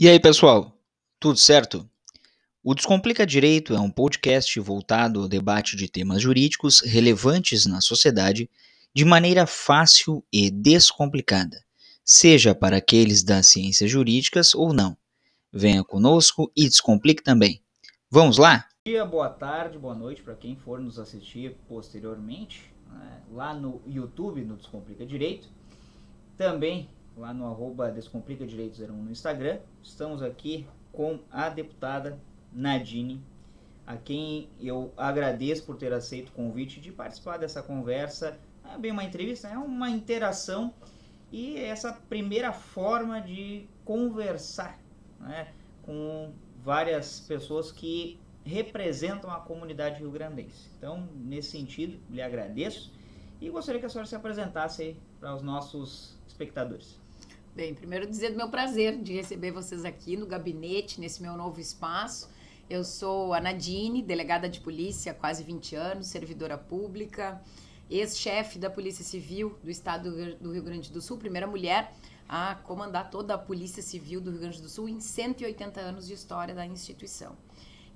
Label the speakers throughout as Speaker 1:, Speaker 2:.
Speaker 1: E aí, pessoal? Tudo certo? O Descomplica Direito é um podcast voltado ao debate de temas jurídicos relevantes na sociedade de maneira fácil e descomplicada, seja para aqueles das ciências jurídicas ou não. Venha conosco e descomplique também. Vamos lá? Bom dia, boa tarde, boa noite para quem for nos assistir posteriormente, né, lá no YouTube, no Descomplica Direito. Também lá no arroba Descomplica Direito 01 no Instagram. Estamos aqui com a deputada Nadine, a quem eu agradeço por ter aceito o convite de participar dessa conversa. É bem uma entrevista, é uma interação e essa primeira forma de conversar né, com várias pessoas que representam a comunidade rio-grandense. Então, nesse sentido, lhe agradeço e gostaria que a senhora se apresentasse para os nossos espectadores.
Speaker 2: Bem, primeiro dizer do meu prazer de receber vocês aqui no gabinete, nesse meu novo espaço. Eu sou a Nadine, delegada de polícia há quase 20 anos, servidora pública, ex-chefe da Polícia Civil do Estado do Rio Grande do Sul, primeira mulher a comandar toda a Polícia Civil do Rio Grande do Sul em 180 anos de história da instituição.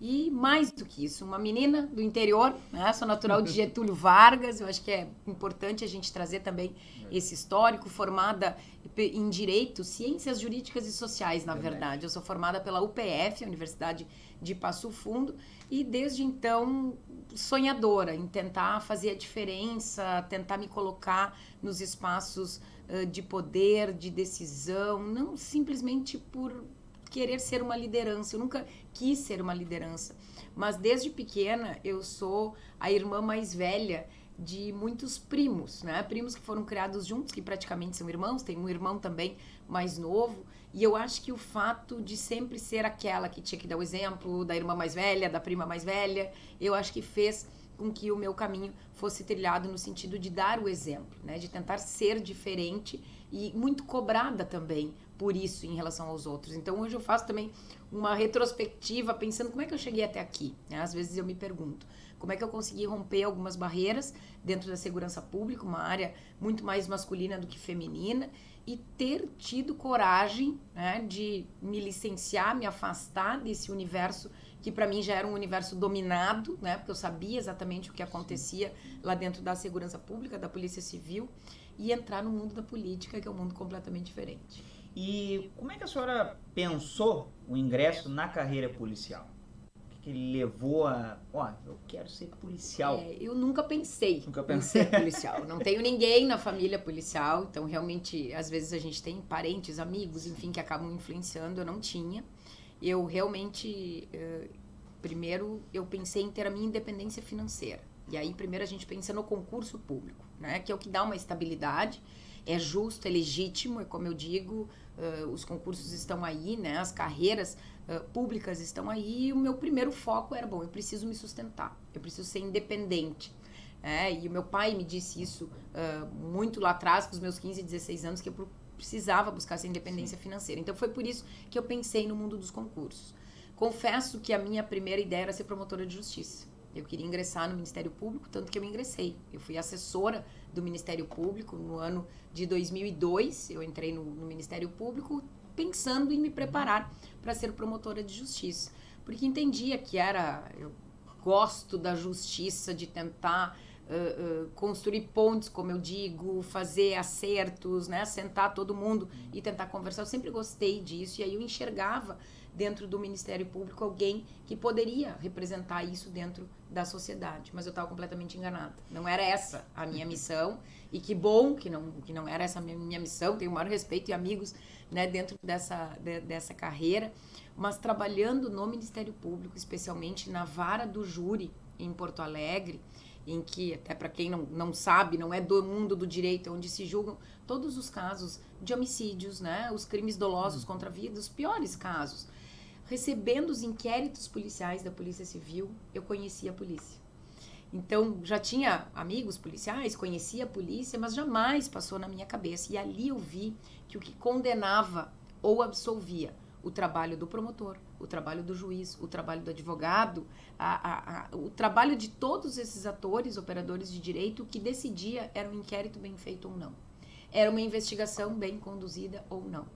Speaker 2: E mais do que isso, uma menina do interior, né? sou natural de Getúlio Vargas, eu acho que é importante a gente trazer também esse histórico, formada em Direito, Ciências Jurídicas e Sociais, na verdade. Eu sou formada pela UPF, Universidade de Passo Fundo, e desde então sonhadora em tentar fazer a diferença, tentar me colocar nos espaços uh, de poder, de decisão, não simplesmente por querer ser uma liderança. Eu nunca quis ser uma liderança, mas desde pequena eu sou a irmã mais velha de muitos primos, né? Primos que foram criados juntos, que praticamente são irmãos, tem um irmão também mais novo, e eu acho que o fato de sempre ser aquela que tinha que dar o exemplo da irmã mais velha, da prima mais velha, eu acho que fez com que o meu caminho fosse trilhado no sentido de dar o exemplo, né? De tentar ser diferente e muito cobrada também por isso em relação aos outros. Então hoje eu faço também uma retrospectiva pensando como é que eu cheguei até aqui. Né? Às vezes eu me pergunto como é que eu consegui romper algumas barreiras dentro da segurança pública, uma área muito mais masculina do que feminina, e ter tido coragem né, de me licenciar, me afastar desse universo que para mim já era um universo dominado, né, porque eu sabia exatamente o que acontecia lá dentro da segurança pública, da polícia civil, e entrar no mundo da política, que é um mundo completamente diferente.
Speaker 1: E como é que a senhora pensou o ingresso na carreira policial? O que, que levou a. Ó, eu quero ser policial.
Speaker 2: É, eu nunca pensei,
Speaker 1: nunca pensei
Speaker 2: em ser policial. Não tenho ninguém na família policial, então realmente, às vezes a gente tem parentes, amigos, enfim, que acabam influenciando. Eu não tinha. Eu realmente. Uh, primeiro, eu pensei em ter a minha independência financeira. E aí, primeiro, a gente pensa no concurso público, né? Que é o que dá uma estabilidade é justo, é legítimo, é como eu digo, uh, os concursos estão aí, né? As carreiras uh, públicas estão aí. E o meu primeiro foco era, bom, eu preciso me sustentar, eu preciso ser independente. É, e o meu pai me disse isso uh, muito lá atrás, com os meus 15, 16 anos, que eu precisava buscar essa independência Sim. financeira. Então foi por isso que eu pensei no mundo dos concursos. Confesso que a minha primeira ideia era ser promotora de justiça. Eu queria ingressar no Ministério Público, tanto que eu ingressei. Eu fui assessora do Ministério Público no ano de 2002. Eu entrei no, no Ministério Público pensando em me preparar para ser promotora de justiça, porque entendia que era eu gosto da justiça, de tentar uh, uh, construir pontes, como eu digo, fazer acertos, né, sentar todo mundo e tentar conversar. Eu sempre gostei disso e aí eu enxergava dentro do Ministério Público alguém que poderia representar isso dentro da sociedade. Mas eu estava completamente enganada. Não era essa a minha missão. E que bom que não, que não era essa a minha missão. Tenho o maior respeito e amigos né, dentro dessa, de, dessa carreira. Mas trabalhando no Ministério Público, especialmente na vara do júri em Porto Alegre, em que, até para quem não, não sabe, não é do mundo do direito, é onde se julgam todos os casos de homicídios, né? Os crimes dolosos contra a vida, os piores casos recebendo os inquéritos policiais da Polícia Civil, eu conhecia a polícia. Então, já tinha amigos policiais, conhecia a polícia, mas jamais passou na minha cabeça. E ali eu vi que o que condenava ou absolvia o trabalho do promotor, o trabalho do juiz, o trabalho do advogado, a, a, a, o trabalho de todos esses atores, operadores de direito, o que decidia era um inquérito bem feito ou não. Era uma investigação bem conduzida ou não.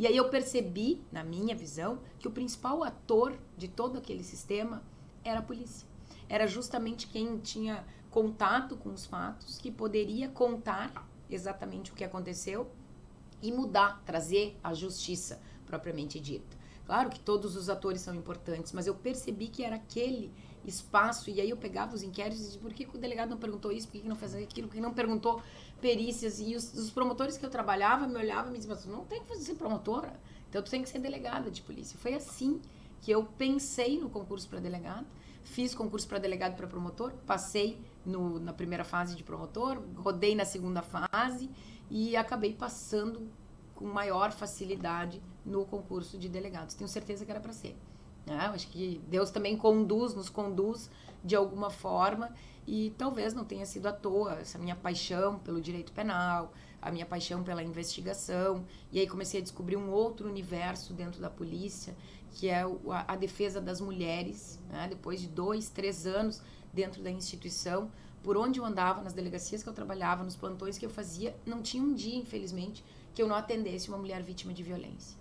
Speaker 2: E aí eu percebi, na minha visão, que o principal ator de todo aquele sistema era a polícia. Era justamente quem tinha contato com os fatos, que poderia contar exatamente o que aconteceu e mudar, trazer a justiça propriamente dita. Claro que todos os atores são importantes, mas eu percebi que era aquele espaço, e aí eu pegava os inquéritos e dizia, por que o delegado não perguntou isso, por que não fez aquilo, por que não perguntou perícias, e os, os promotores que eu trabalhava me olhavam e me diziam, mas não tem que ser promotora, então tu tem que ser delegada de polícia. Foi assim que eu pensei no concurso para delegado, fiz concurso para delegado para promotor, passei no, na primeira fase de promotor, rodei na segunda fase e acabei passando com maior facilidade no concurso de delegados. Tenho certeza que era para ser. Né? Acho que Deus também conduz, nos conduz de alguma forma e talvez não tenha sido à toa essa minha paixão pelo direito penal, a minha paixão pela investigação. E aí comecei a descobrir um outro universo dentro da polícia, que é a, a defesa das mulheres. Né? Depois de dois, três anos dentro da instituição, por onde eu andava, nas delegacias que eu trabalhava, nos plantões que eu fazia, não tinha um dia, infelizmente, que eu não atendesse uma mulher vítima de violência.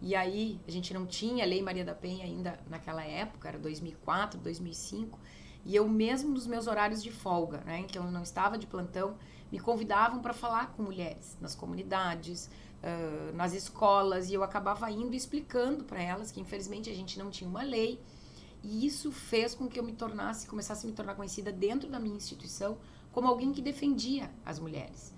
Speaker 2: E aí, a gente não tinha Lei Maria da Penha ainda naquela época, era 2004, 2005, e eu mesmo nos meus horários de folga, né, que eu não estava de plantão, me convidavam para falar com mulheres nas comunidades, uh, nas escolas, e eu acabava indo explicando para elas que infelizmente a gente não tinha uma lei, e isso fez com que eu me tornasse, começasse a me tornar conhecida dentro da minha instituição como alguém que defendia as mulheres.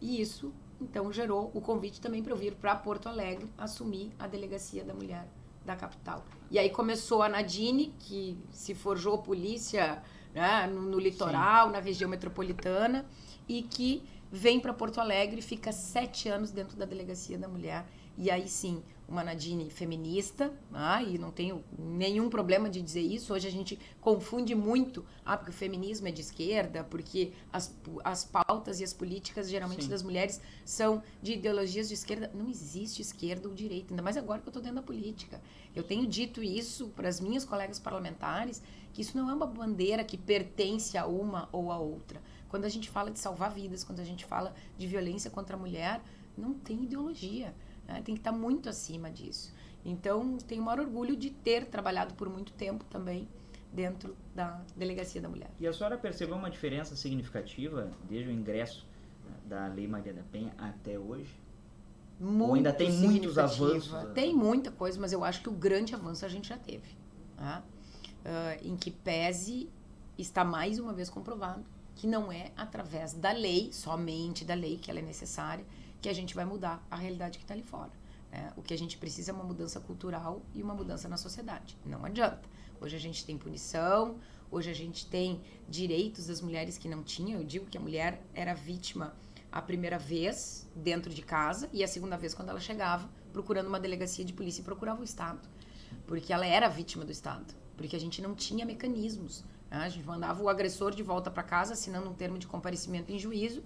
Speaker 2: E isso então gerou o convite também para eu vir para Porto Alegre assumir a delegacia da mulher da capital. E aí começou a Nadine, que se forjou polícia né, no, no, litoral, Sim. na região metropolitana, e que vem para Porto Alegre, fica sete anos dentro da delegacia da mulher. E aí sim, uma Nadine feminista, ah, e não tenho nenhum problema de dizer isso. Hoje a gente confunde muito, ah, porque o feminismo é de esquerda, porque as, as pautas e as políticas geralmente Sim. das mulheres são de ideologias de esquerda. Não existe esquerda ou direita, ainda mais agora que eu estou dentro da política. Eu tenho dito isso para as minhas colegas parlamentares, que isso não é uma bandeira que pertence a uma ou a outra. Quando a gente fala de salvar vidas, quando a gente fala de violência contra a mulher, não tem ideologia. Né? Tem que estar muito acima disso. Então, tenho o maior orgulho de ter trabalhado por muito tempo também dentro da Delegacia da Mulher.
Speaker 1: E a senhora percebeu uma diferença significativa desde o ingresso né, da Lei Maria da Penha até hoje?
Speaker 2: Muito Ou ainda tem muitos avanços? Tem muita coisa, mas eu acho que o grande avanço a gente já teve. Tá? Uh, em que pese está mais uma vez comprovado que não é através da lei, somente da lei, que ela é necessária, que a gente vai mudar a realidade que está ali fora. Né? O que a gente precisa é uma mudança cultural e uma mudança na sociedade. Não adianta. Hoje a gente tem punição, hoje a gente tem direitos das mulheres que não tinham. Eu digo que a mulher era vítima a primeira vez dentro de casa e a segunda vez quando ela chegava procurando uma delegacia de polícia e procurava o Estado. Porque ela era vítima do Estado. Porque a gente não tinha mecanismos. Né? A gente mandava o agressor de volta para casa assinando um termo de comparecimento em juízo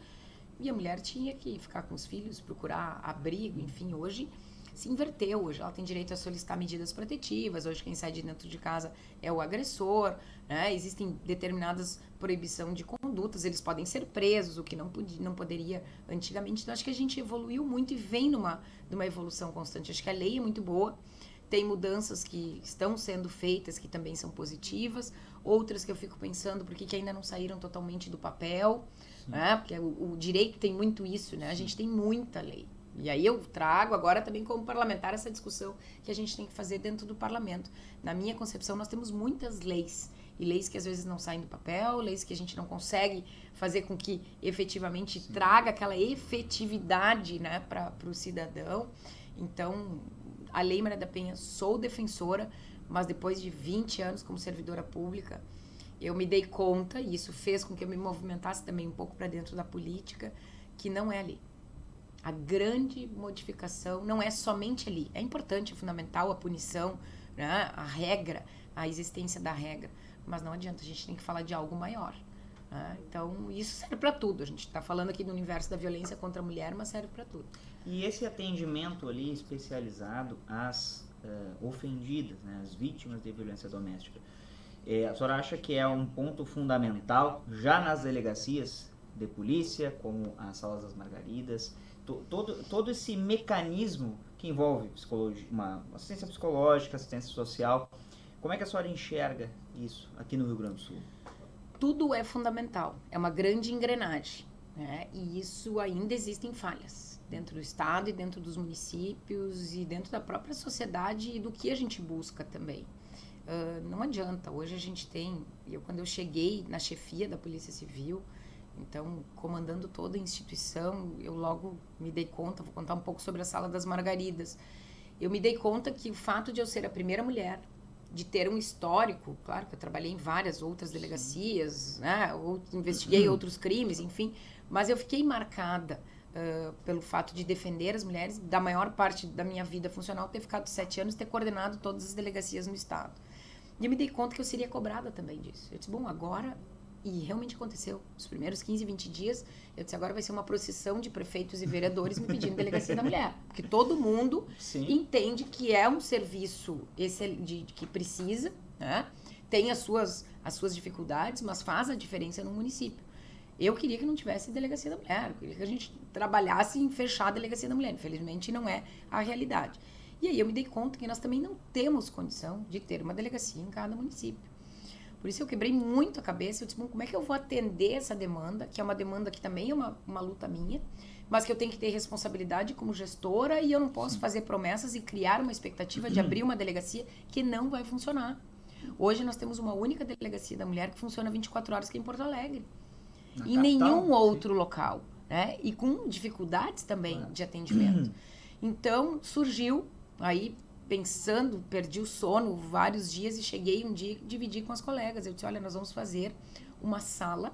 Speaker 2: e a mulher tinha que ficar com os filhos, procurar abrigo, enfim, hoje se inverteu. Hoje ela tem direito a solicitar medidas protetivas. Hoje quem sai de dentro de casa é o agressor. Né? Existem determinadas proibição de condutas. Eles podem ser presos, o que não, podia, não poderia antigamente. Então acho que a gente evoluiu muito e vem numa, numa evolução constante. Acho que a lei é muito boa. Tem mudanças que estão sendo feitas que também são positivas, outras que eu fico pensando por que ainda não saíram totalmente do papel né? Porque o, o, direito tem muito isso, né? A gente tem muita lei. E aí eu trago agora também como parlamentar essa discussão que a gente tem que fazer dentro do parlamento. Na minha concepção, nós temos muitas leis. E leis que às vezes não saem do papel, leis que a gente não consegue fazer com que efetivamente Sim. traga aquela efetividade né, para o cidadão. Então, a Lei Maria da Penha, sou defensora, mas depois de 20 anos como servidora pública, eu me dei conta, e isso fez com que eu me movimentasse também um pouco para dentro da política, que não é ali. A grande modificação não é somente ali. É importante, é fundamental a punição, né? a regra, a existência da regra. Mas não adianta, a gente tem que falar de algo maior. Né? Então, isso serve para tudo. A gente está falando aqui do universo da violência contra a mulher, mas serve para tudo.
Speaker 1: E esse atendimento ali especializado às uh, ofendidas, né? às vítimas de violência doméstica, é, a senhora acha que é um ponto fundamental já nas delegacias de polícia, como as salas das margaridas, to, todo, todo esse mecanismo que envolve uma assistência psicológica, assistência social. Como é que a senhora enxerga isso aqui no Rio Grande do Sul?
Speaker 2: Tudo é fundamental, é uma grande engrenagem, né? E isso ainda existem falhas dentro do estado e dentro dos municípios e dentro da própria sociedade e do que a gente busca também. Uh, não adianta. Hoje a gente tem, eu quando eu cheguei na chefia da Polícia Civil, então comandando toda a instituição, eu logo me dei conta, vou contar um pouco sobre a Sala das Margaridas. Eu me dei conta que o fato de eu ser a primeira mulher, de ter um histórico, claro que eu trabalhei em várias outras delegacias, né, ou investiguei uhum. outros crimes, enfim, mas eu fiquei marcada uh, pelo fato de defender as mulheres, da maior parte da minha vida funcional, ter ficado sete anos, ter coordenado todas as delegacias no estado. E eu me dei conta que eu seria cobrada também disso. Eu disse, bom, agora e realmente aconteceu. Os primeiros 15, 20 dias, eu disse, agora vai ser uma procissão de prefeitos e vereadores me pedindo delegacia da mulher. Porque todo mundo Sim. entende que é um serviço esse de, de que precisa, né? tem as suas, as suas dificuldades, mas faz a diferença no município. Eu queria que não tivesse delegacia da mulher, eu queria que a gente trabalhasse em fechar a delegacia da mulher. Infelizmente, não é a realidade. E aí eu me dei conta que nós também não temos condição de ter uma delegacia em cada município. Por isso eu quebrei muito a cabeça. Eu disse, bom, como é que eu vou atender essa demanda, que é uma demanda que também é uma, uma luta minha, mas que eu tenho que ter responsabilidade como gestora e eu não posso Sim. fazer promessas e criar uma expectativa de abrir uma delegacia que não vai funcionar. Hoje nós temos uma única delegacia da mulher que funciona 24 horas, que é em Porto Alegre. Na em capital, nenhum outro local. Né? E com dificuldades também de atendimento. Então, surgiu aí pensando, perdi o sono vários dias e cheguei um dia e dividi com as colegas. Eu disse: olha, nós vamos fazer uma sala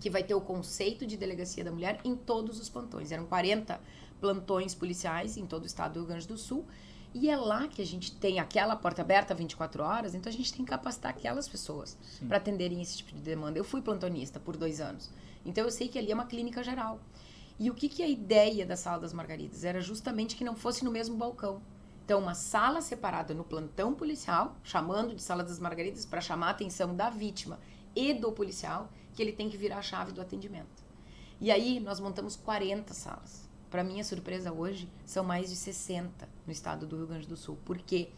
Speaker 2: que vai ter o conceito de delegacia da mulher em todos os plantões. Eram 40 plantões policiais em todo o estado do Rio Grande do Sul. E é lá que a gente tem aquela porta aberta 24 horas, então a gente tem que capacitar aquelas pessoas para atenderem esse tipo de demanda. Eu fui plantonista por dois anos, então eu sei que ali é uma clínica geral. E o que, que é a ideia da Sala das Margaridas? Era justamente que não fosse no mesmo balcão. Então, uma sala separada no plantão policial, chamando de sala das margaridas para chamar a atenção da vítima e do policial, que ele tem que virar a chave do atendimento. E aí nós montamos 40 salas. Para minha surpresa hoje, são mais de 60 no estado do Rio Grande do Sul. Por quê?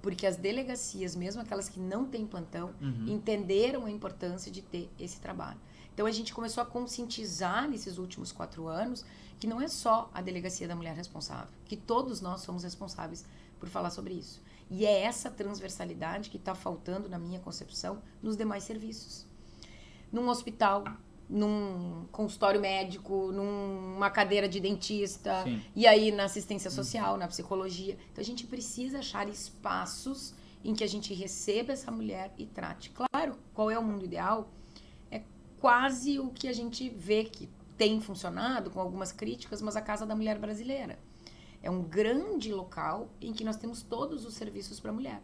Speaker 2: Porque as delegacias, mesmo aquelas que não têm plantão, uhum. entenderam a importância de ter esse trabalho. Então a gente começou a conscientizar nesses últimos quatro anos que não é só a delegacia da mulher responsável, que todos nós somos responsáveis por falar sobre isso. E é essa transversalidade que está faltando, na minha concepção, nos demais serviços. Num hospital, num consultório médico, numa cadeira de dentista, Sim. e aí na assistência social, na psicologia. Então a gente precisa achar espaços em que a gente receba essa mulher e trate. Claro, qual é o mundo ideal? Quase o que a gente vê que tem funcionado, com algumas críticas, mas a Casa da Mulher Brasileira. É um grande local em que nós temos todos os serviços para a mulher.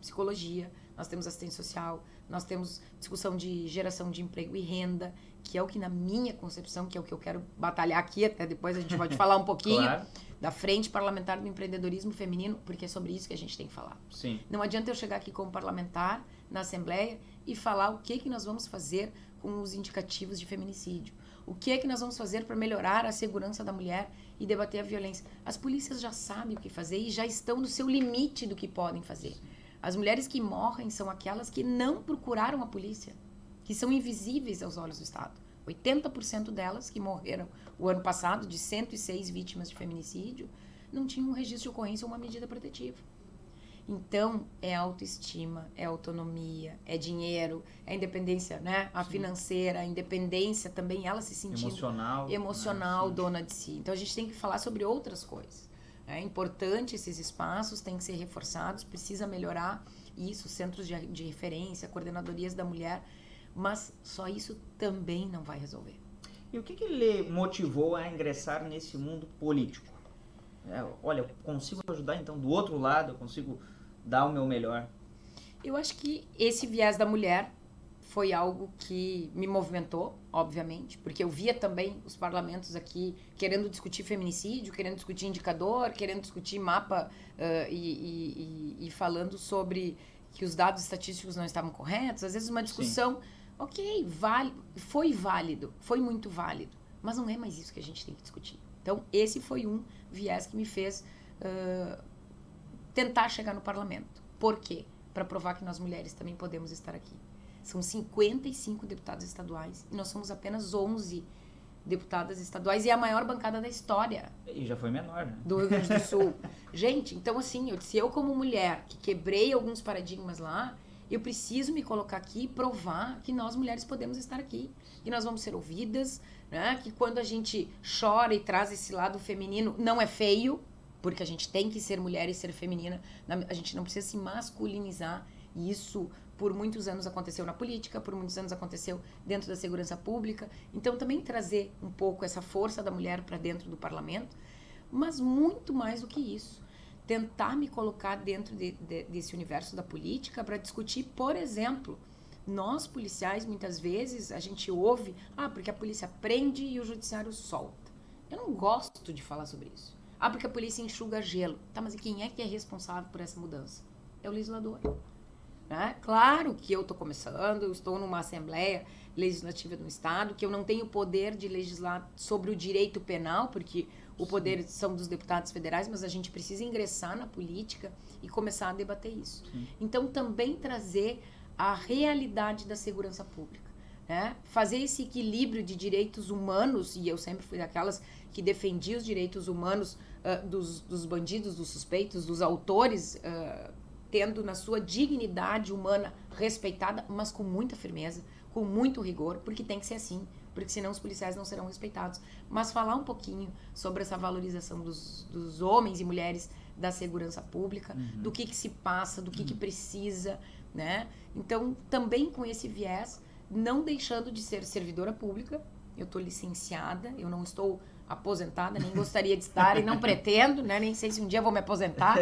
Speaker 2: Psicologia, nós temos assistência social, nós temos discussão de geração de emprego e renda, que é o que na minha concepção, que é o que eu quero batalhar aqui, até depois a gente pode falar um pouquinho claro. da Frente Parlamentar do Empreendedorismo Feminino, porque é sobre isso que a gente tem que falar.
Speaker 1: Sim.
Speaker 2: Não adianta eu chegar aqui como parlamentar na Assembleia e falar o que, que nós vamos fazer com os indicativos de feminicídio o que é que nós vamos fazer para melhorar a segurança da mulher e debater a violência? As polícias já sabem o que fazer e já estão no seu limite do que podem fazer. As mulheres que morrem são aquelas que não procuraram a polícia, que são invisíveis aos olhos do Estado. 80% delas que morreram o ano passado, de 106 vítimas de feminicídio, não tinham um registro de ocorrência ou uma medida protetiva. Então, é autoestima, é autonomia, é dinheiro, é independência, né? A Sim. financeira, a independência também, ela se sentindo
Speaker 1: emocional,
Speaker 2: emocional né? dona de si. Então, a gente tem que falar sobre outras coisas. É importante esses espaços, têm que ser reforçados, precisa melhorar isso, centros de, de referência, coordenadorias da mulher, mas só isso também não vai resolver.
Speaker 1: E o que, que lhe motivou a ingressar nesse mundo político? É, olha, eu consigo ajudar então do outro lado, eu consigo dar o meu melhor.
Speaker 2: Eu acho que esse viés da mulher foi algo que me movimentou, obviamente, porque eu via também os parlamentos aqui querendo discutir feminicídio, querendo discutir indicador, querendo discutir mapa uh, e, e, e, falando sobre que os dados estatísticos não estavam corretos. Às vezes uma discussão, Sim. Ok, vale, foi válido, foi muito válido, mas não é mais isso que a gente tem que discutir. Então, esse foi um viés que me fez uh, tentar chegar no parlamento. Por quê? Para provar que nós mulheres também podemos estar aqui. São 55 deputados estaduais e nós somos apenas 11 deputadas estaduais e é a maior bancada da história.
Speaker 1: E já foi menor, né?
Speaker 2: Do Rio Grande do Sul. Gente, então assim, eu, se eu como mulher que quebrei alguns paradigmas lá, eu preciso me colocar aqui e provar que nós mulheres podemos estar aqui, que nós vamos ser ouvidas, né? Que quando a gente chora e traz esse lado feminino, não é feio, porque a gente tem que ser mulher e ser feminina, a gente não precisa se masculinizar. E isso por muitos anos aconteceu na política, por muitos anos aconteceu dentro da segurança pública. Então também trazer um pouco essa força da mulher para dentro do parlamento, mas muito mais do que isso, tentar me colocar dentro de, de, desse universo da política para discutir, por exemplo, nós policiais muitas vezes a gente ouve, ah, porque a polícia prende e o judiciário solta. Eu não gosto de falar sobre isso. Ah, porque a polícia enxuga gelo. Tá, mas quem é que é responsável por essa mudança? É o legislador. Né? Claro que eu estou começando, eu estou numa Assembleia Legislativa do Estado, que eu não tenho poder de legislar sobre o direito penal, porque o poder são dos deputados federais, mas a gente precisa ingressar na política e começar a debater isso. Sim. Então, também trazer a realidade da segurança pública. Né? Fazer esse equilíbrio de direitos humanos, e eu sempre fui daquelas que defendia os direitos humanos uh, dos, dos, bandidos, dos suspeitos, dos autores, uh, tendo na sua dignidade humana respeitada, mas com muita firmeza, com muito rigor, porque tem que ser assim, porque senão os policiais não serão respeitados. Mas falar um pouquinho sobre essa valorização dos, dos homens e mulheres da segurança pública, uhum. do que, que se passa, do que, uhum. que precisa, né? Então, também com esse viés, não deixando de ser servidora pública, eu estou licenciada, eu não estou aposentada, nem gostaria de estar e não pretendo, né? Nem sei se um dia vou me aposentar.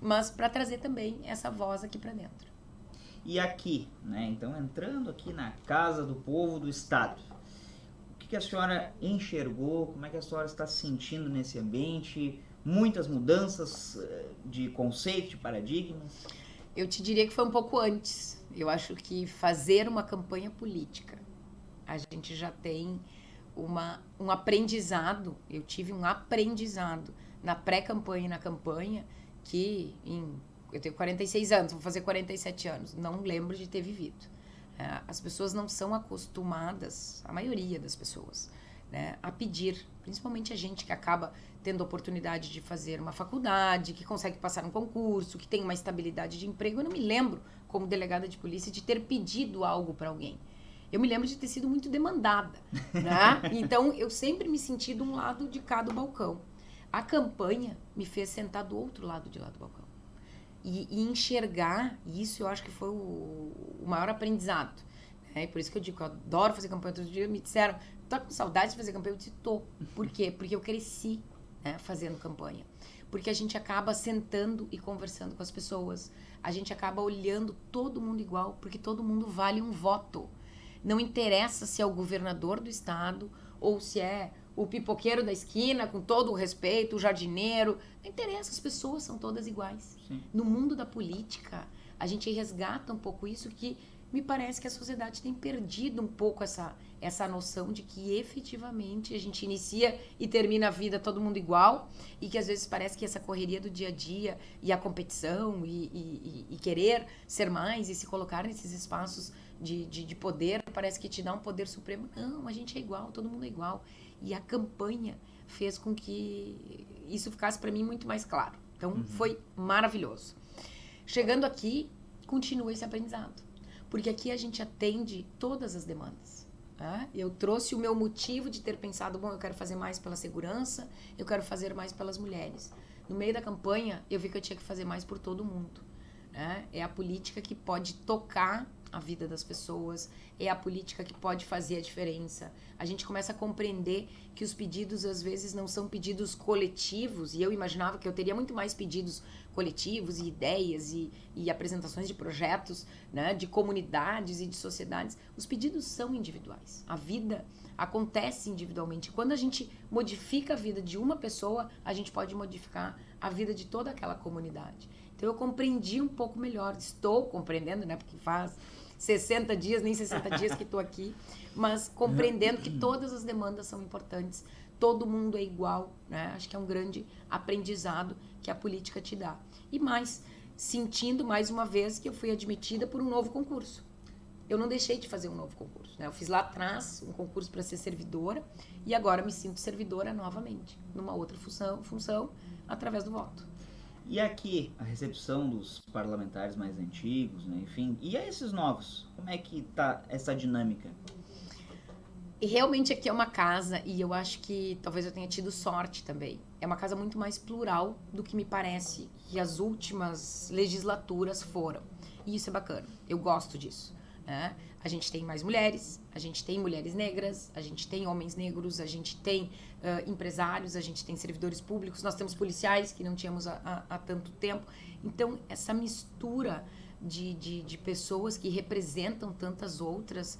Speaker 2: mas para trazer também essa voz aqui para dentro.
Speaker 1: E aqui, né? Então entrando aqui na casa do povo do estado, o que, que a senhora enxergou? Como é que a senhora está se sentindo nesse ambiente? Muitas mudanças eh, de conceito, de paradigmas?
Speaker 2: Eu te diria que foi um pouco antes. Eu acho que fazer uma campanha política, a gente já tem uma, um aprendizado. Eu tive um aprendizado na pré-campanha e na campanha que em eu tenho 46 anos, vou fazer 47 anos, não lembro de ter vivido. É, as pessoas não são acostumadas, a maioria das pessoas, né, a pedir, principalmente a gente que acaba tendo a oportunidade de fazer uma faculdade, que consegue passar um concurso, que tem uma estabilidade de emprego. Eu não me lembro, como delegada de polícia, de ter pedido algo para alguém. Eu me lembro de ter sido muito demandada, né? Então eu sempre me senti de um lado de cada balcão. A campanha me fez sentar do outro lado de lá do balcão. E, e enxergar, e isso eu acho que foi o, o maior aprendizado. É por isso que eu digo que eu adoro fazer campanha. Outro dia me disseram, tá com saudade de fazer campanha? Eu disse, tô. Por quê? Porque eu cresci né, fazendo campanha. Porque a gente acaba sentando e conversando com as pessoas. A gente acaba olhando todo mundo igual, porque todo mundo vale um voto. Não interessa se é o governador do estado ou se é o pipoqueiro da esquina, com todo o respeito, o jardineiro. Não interessa, as pessoas são todas iguais. Sim. No mundo da política, a gente resgata um pouco isso que me parece que a sociedade tem perdido um pouco essa, essa noção de que efetivamente a gente inicia e termina a vida todo mundo igual e que às vezes parece que essa correria do dia a dia e a competição e, e, e querer ser mais e se colocar nesses espaços de, de, de poder parece que te dá um poder supremo. Não, a gente é igual, todo mundo é igual. E a campanha fez com que isso ficasse para mim muito mais claro. Então uhum. foi maravilhoso. Chegando aqui, continua esse aprendizado. Porque aqui a gente atende todas as demandas. Tá? Eu trouxe o meu motivo de ter pensado: bom, eu quero fazer mais pela segurança, eu quero fazer mais pelas mulheres. No meio da campanha, eu vi que eu tinha que fazer mais por todo mundo. Né? É a política que pode tocar a vida das pessoas, é a política que pode fazer a diferença. A gente começa a compreender que os pedidos às vezes não são pedidos coletivos, e eu imaginava que eu teria muito mais pedidos coletivos e ideias e, e apresentações de projetos, né, de comunidades e de sociedades. Os pedidos são individuais. A vida acontece individualmente. Quando a gente modifica a vida de uma pessoa, a gente pode modificar a vida de toda aquela comunidade. Então eu compreendi um pouco melhor, estou compreendendo, né, porque faz 60 dias, nem 60 dias que estou aqui, mas compreendendo que todas as demandas são importantes, todo mundo é igual, né? Acho que é um grande aprendizado que a política te dá. E mais, sentindo mais uma vez que eu fui admitida por um novo concurso. Eu não deixei de fazer um novo concurso, né? Eu fiz lá atrás um concurso para ser servidora e agora me sinto servidora novamente, numa outra função, função através do voto.
Speaker 1: E aqui, a recepção dos parlamentares mais antigos, né? enfim, e a esses novos? Como é que tá essa dinâmica?
Speaker 2: E realmente aqui é uma casa, e eu acho que talvez eu tenha tido sorte também. É uma casa muito mais plural do que me parece que as últimas legislaturas foram. E isso é bacana. Eu gosto disso. Né? A gente tem mais mulheres, a gente tem mulheres negras, a gente tem homens negros, a gente tem uh, empresários, a gente tem servidores públicos, nós temos policiais que não tínhamos há, tanto tempo. Então, essa mistura de, de, de pessoas que representam tantas outras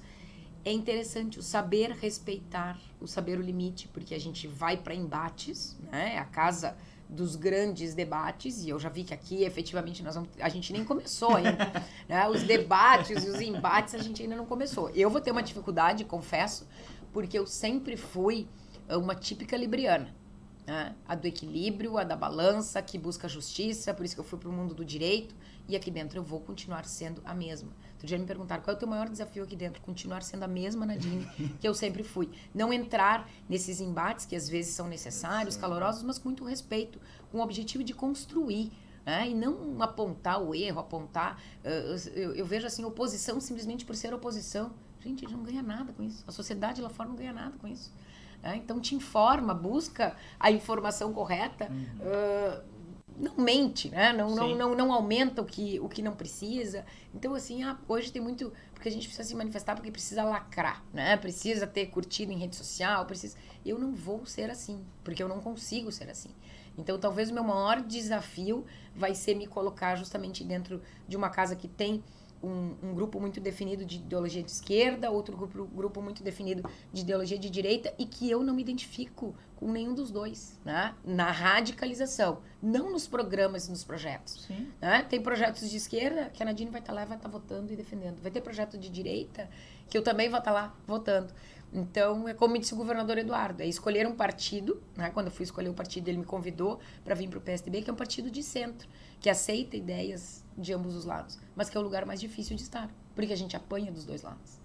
Speaker 2: é interessante o saber respeitar, o saber o limite, porque a gente vai para embates, né? A casa dos grandes debates, e eu já vi que aqui efetivamente nós vamos, a gente nem começou ainda. né? Os debates e os embates a gente ainda não começou. Eu vou ter uma dificuldade, confesso, porque eu sempre fui uma típica libriana. Né? A do equilíbrio, a da balança, que busca justiça, por isso que eu fui para o mundo do direito, e aqui dentro eu vou continuar sendo a mesma. Outro dia me perguntaram qual é o teu maior desafio aqui dentro? Continuar sendo a mesma Nadine que eu sempre fui. Não entrar nesses embates que às vezes são necessários, calorosos, mas com muito respeito, com o objetivo de construir. Né? E não apontar o erro, apontar. Uh, eu, eu, vejo assim, oposição simplesmente por ser oposição. Gente, a gente não ganha nada com isso. A sociedade lá fora não ganha nada com isso. Né? Então te informa, busca a informação correta. Uhum. Uh, não mente, né? Não, não, não, não aumenta o que, o que não precisa. Então, assim, ah, hoje tem muito. Porque a gente precisa se manifestar porque precisa lacrar, né? Precisa ter curtido em rede social, precisa. Eu não vou ser assim, porque eu não consigo ser assim. Então, talvez o meu maior desafio vai ser me colocar justamente dentro de uma casa que tem um, um, grupo muito definido de ideologia de esquerda, outro grupo, grupo muito definido de ideologia de direita, e que eu não me identifico com nenhum dos dois, né? Na radicalização, não nos programas e nos projetos. Né? Tem projetos de esquerda que a Nadine vai estar tá lá vai estar tá votando e defendendo. Vai ter projeto de direita que eu também vou estar tá lá votando. Então, é como disse o governador Eduardo, é escolher um partido, né? Quando eu fui escolher o partido, ele me convidou para vir para o PSDB, que é um partido de centro, que aceita ideias de ambos os lados, mas que é o lugar mais difícil de estar, porque a gente apanha dos dois lados.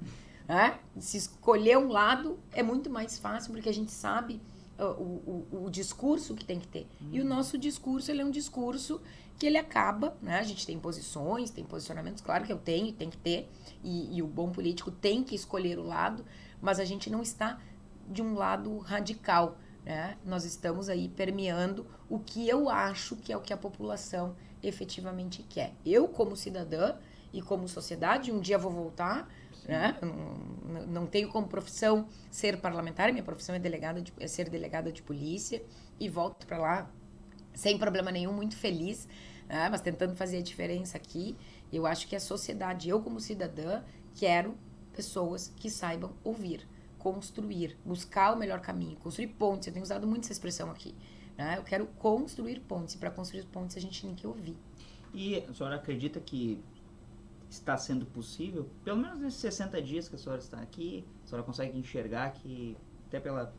Speaker 2: Né? Se escolher um lado é muito mais fácil, porque a gente sabe uh, o, o, o, discurso que tem que ter. Hum. E o nosso discurso, ele é um discurso que ele acaba, né? A gente tem posições, tem posicionamentos, claro que eu tenho, tem que ter, e, e o bom político tem que escolher o lado, mas a gente não está de um lado radical. Né? Nós estamos aí permeando o que eu acho que é o que a população efetivamente quer. Eu, como cidadã e como sociedade, um dia vou voltar. Né? Não, não tenho como profissão ser parlamentar, minha profissão é, delegada de, é ser delegada de polícia e volto para lá sem problema nenhum, muito feliz, né? mas tentando fazer a diferença aqui. Eu acho que a sociedade, eu como cidadã, quero pessoas que saibam ouvir, construir, buscar o melhor caminho, construir pontes. Eu tenho usado muito essa expressão aqui. Né? Eu quero construir pontes. Para construir pontes, a gente tem que ouvir.
Speaker 1: E a senhora acredita que está sendo possível, pelo menos nesses 60 dias que a senhora está aqui, a senhora consegue enxergar que até pela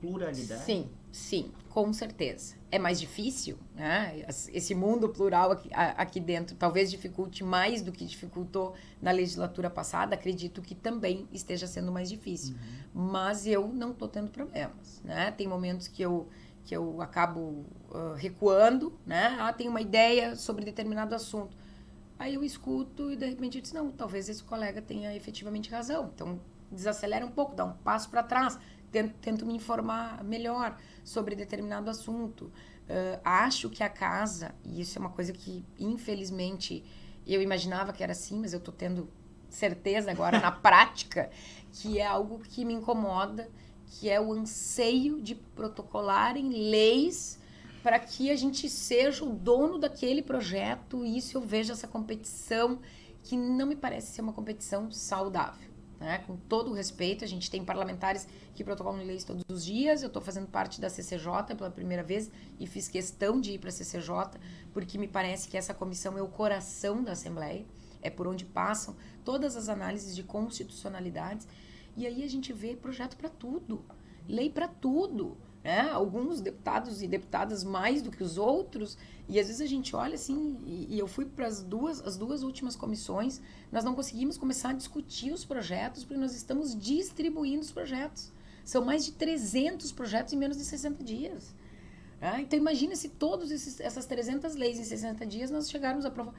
Speaker 1: pluralidade?
Speaker 2: Sim, sim, com certeza. É mais difícil, né? Esse mundo plural aqui, aqui dentro talvez dificulte mais do que dificultou na legislatura passada. Acredito que também esteja sendo mais difícil. Uhum. Mas eu não estou tendo problemas, né? Tem momentos que eu que eu acabo uh, recuando, né? Ah, tem uma ideia sobre determinado assunto. Aí eu escuto e de repente eu disse, não, talvez esse colega tenha efetivamente razão. Então desacelera um pouco, dá um passo para trás tento, me informar melhor sobre determinado assunto. Uh, acho que a casa, e isso é uma coisa que, infelizmente, eu imaginava que era assim, mas eu estou tendo certeza agora na prática, que é algo que me incomoda, que é o anseio de protocolarem leis para que a gente seja o dono daquele projeto. E isso eu vejo essa competição que não me parece ser uma competição saudável. Né? Com todo o respeito, a gente tem parlamentares que protocolam leis todos os dias. Eu estou fazendo parte da CCJ pela primeira vez e fiz questão de ir para a CCJ, porque me parece que essa comissão é o coração da Assembleia. é por onde passam todas as análises de constitucionalidades. E aí a gente vê projeto para tudo, lei para tudo. Né? Alguns deputados e deputadas mais do que os outros, e às vezes a gente olha assim, e, e eu fui para as duas, as duas últimas comissões, nós não conseguimos começar a discutir os projetos, porque nós estamos distribuindo os projetos. São mais de 300 projetos em menos de 60 dias. Né? Então imagina se todas essas 300 leis em 60 dias nós chegarmos a aprovar.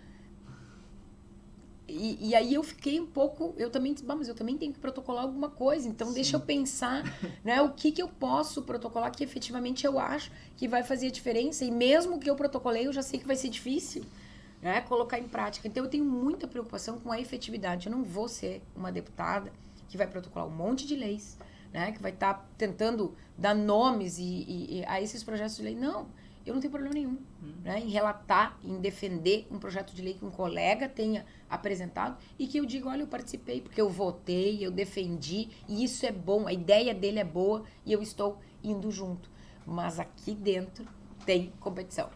Speaker 2: E, e, aí eu fiquei um pouco, eu também disse, mas eu também tenho que protocolar alguma coisa, então Sim. deixa eu pensar, né, o que que eu posso protocolar que efetivamente eu acho que vai fazer a diferença, e mesmo que eu protocolei, eu já sei que vai ser difícil, né, colocar em prática. Então eu tenho muita preocupação com a efetividade, eu não vou ser uma deputada que vai protocolar um monte de leis, né, que vai estar tá tentando dar nomes e, e, e a esses projetos de lei, não, eu não tenho problema nenhum hum. né, em relatar, em defender um projeto de lei que um colega tenha apresentado e que eu diga, olha, eu participei porque eu votei, eu defendi e isso é bom, a ideia dele é boa e eu estou indo junto. Mas aqui dentro tem competição.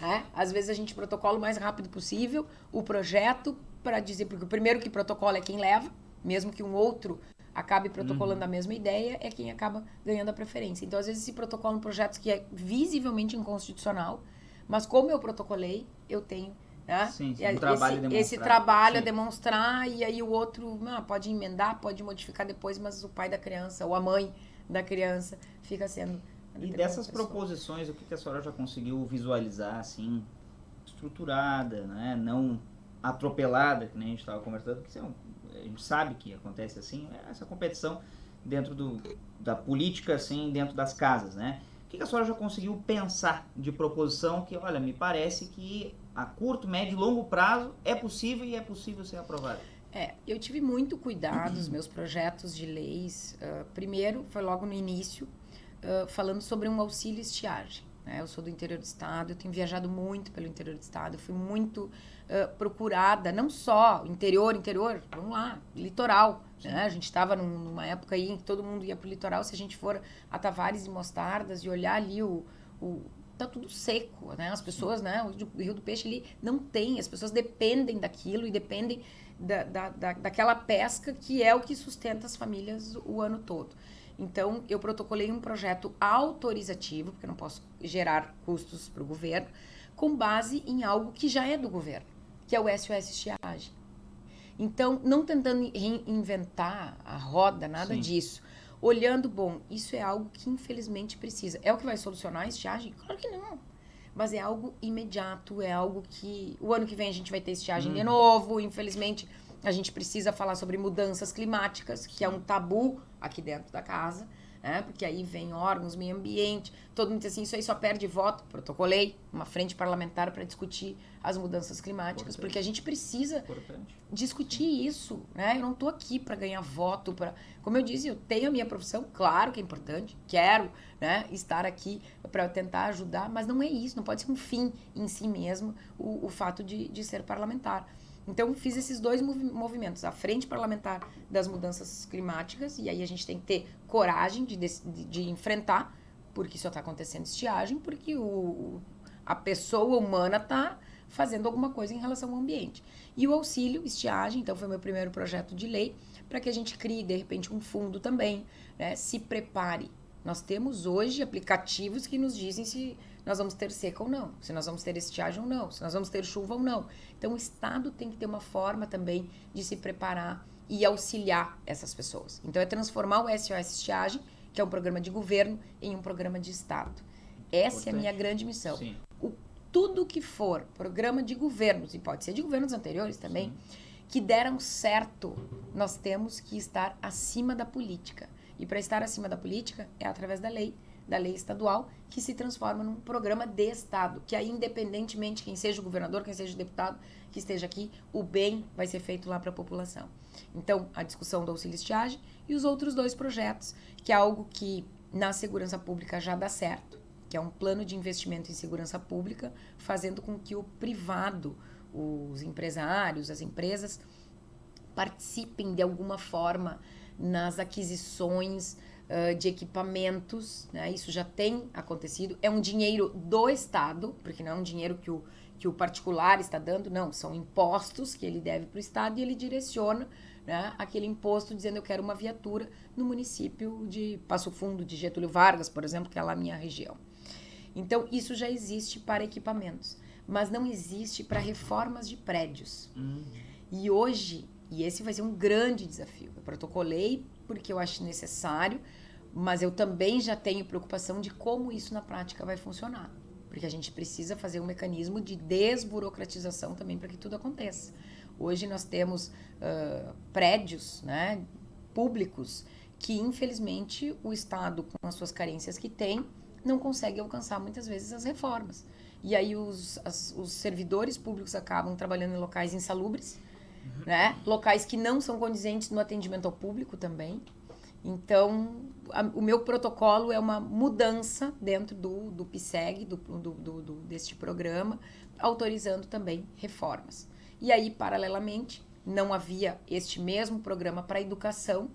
Speaker 2: Né? Às vezes a gente protocola o mais rápido possível o projeto para dizer, porque o primeiro que protocola é quem leva, mesmo que um outro acabe protocolando uhum. a mesma ideia, é quem acaba ganhando a preferência. Então, às vezes, se protocola um projeto que é visivelmente inconstitucional, mas como eu protocolei, eu tenho né?
Speaker 1: Sim, sim,
Speaker 2: um
Speaker 1: trabalho
Speaker 2: esse, esse trabalho sim. a demonstrar e aí o outro ah, pode emendar, pode modificar depois, mas o pai da criança ou a mãe da criança fica sendo.
Speaker 1: E dessas pessoa. proposições, o que a senhora já conseguiu visualizar assim, estruturada, né? não atropelada, que nem a gente estava conversando, porque é a gente sabe que acontece assim, é essa competição dentro do, da política, assim, dentro das casas, né? O que a senhora já conseguiu pensar de proposição que, olha, me parece que a curto, médio e longo prazo é possível e é possível ser aprovado?
Speaker 2: É, eu tive muito cuidado nos meus projetos de leis. Uh, primeiro, foi logo no início, uh, falando sobre um auxílio estiagem. Né? Eu sou do interior do estado, eu tenho viajado muito pelo interior do estado, fui muito uh, procurada, não só interior, interior, vamos lá, litoral. Né? A gente estava num, numa época aí em que todo mundo ia para o litoral. Se a gente for a Tavares e Mostardas e olhar ali o, o tá tudo seco, né? As pessoas, né? O Rio do Peixe ali não tem, as pessoas dependem daquilo e dependem da, da, da, daquela pesca que é o que sustenta as famílias o ano todo. Então, eu protocolei um projeto autorizativo, porque eu não posso gerar custos para o governo, com base em algo que já é do governo que é o SOS Estiagem. Então, não tentando reinventar a roda, nada Sim. disso. Olhando, bom, isso é algo que infelizmente precisa. É o que vai solucionar a estiagem? Claro que não. Mas é algo imediato, é algo que. O ano que vem a gente vai ter estiagem hum. de uhum. novo. Infelizmente, a gente precisa falar sobre mudanças climáticas, que é um tabu aqui dentro da casa né? Porque aí vem órgãos, meio ambiente, todo mundo diz assim, isso aí só perde voto. Protocolei uma frente parlamentar para discutir as mudanças climáticas, Importante. porque a gente precisa Importante. discutir Sim. isso, né? Eu não estou aqui para ganhar voto, para, como eu disse, eu tenho a minha profissão, claro que é importante, quero, né, estar aqui para tentar ajudar, mas não é isso, não pode ser um fim em si mesmo o, o fato de, de ser parlamentar. Então, fiz esses dois movimentos. A frente parlamentar das mudanças climáticas, e aí a gente tem que ter coragem de, de, de enfrentar, porque só está acontecendo estiagem, porque o, a pessoa humana está fazendo alguma coisa em relação ao ambiente. E o auxílio estiagem, então foi meu primeiro projeto de lei, para que a gente crie, de repente, um fundo também, né? se prepare. Nós temos hoje aplicativos que nos dizem se nós vamos ter seca ou não, se nós vamos ter estiagem ou não, se nós vamos ter chuva ou não. Então, o Estado tem que ter uma forma também de se preparar e auxiliar essas pessoas. Então, é transformar o SOS Estiagem, que é um programa de governo, em um programa de Estado. Essa Importante. é a minha grande missão. Sim. O, tudo que for programa de governos, e pode ser de governos anteriores também, Sim. que deram certo, nós temos que estar acima da política. E para estar acima da política é através da lei da lei estadual, que se transforma num programa de Estado, que aí, independentemente quem seja o governador, quem seja o deputado que esteja aqui, o bem vai ser feito lá para a população. Então, a discussão do auxílio estiagem e os outros dois projetos, que é algo que na segurança pública já dá certo, que é um plano de investimento em segurança pública, fazendo com que o privado, os empresários, as empresas, participem de alguma forma nas aquisições uh, de equipamentos, né? Isso já tem acontecido. É um dinheiro do Estado, porque não é um dinheiro que o, que o particular está dando, não. São impostos que ele deve para o Estado e ele direciona né, aquele imposto dizendo eu quero uma viatura no município de Passo Fundo, de Getúlio Vargas, por exemplo, que é lá a minha região. Então, isso já existe para equipamentos, mas não existe para reformas de prédios. Uhum. E hoje, e esse vai ser um grande desafio, eu protocolei porque eu acho necessário, mas eu também já tenho preocupação de como isso na prática vai funcionar. Porque a gente precisa fazer um mecanismo de desburocratização também para que tudo aconteça. Hoje nós temos uh, prédios né, públicos que, infelizmente, o Estado, com as suas carências que tem, não consegue alcançar muitas vezes as reformas. E aí os, as, os servidores públicos acabam trabalhando em locais insalubres. Né? locais que não são condizentes no atendimento ao público também. Então, a, o meu protocolo é uma mudança dentro do, do PSEG, do, do, do, deste programa, autorizando também reformas. E aí, paralelamente, não havia este mesmo programa para educação,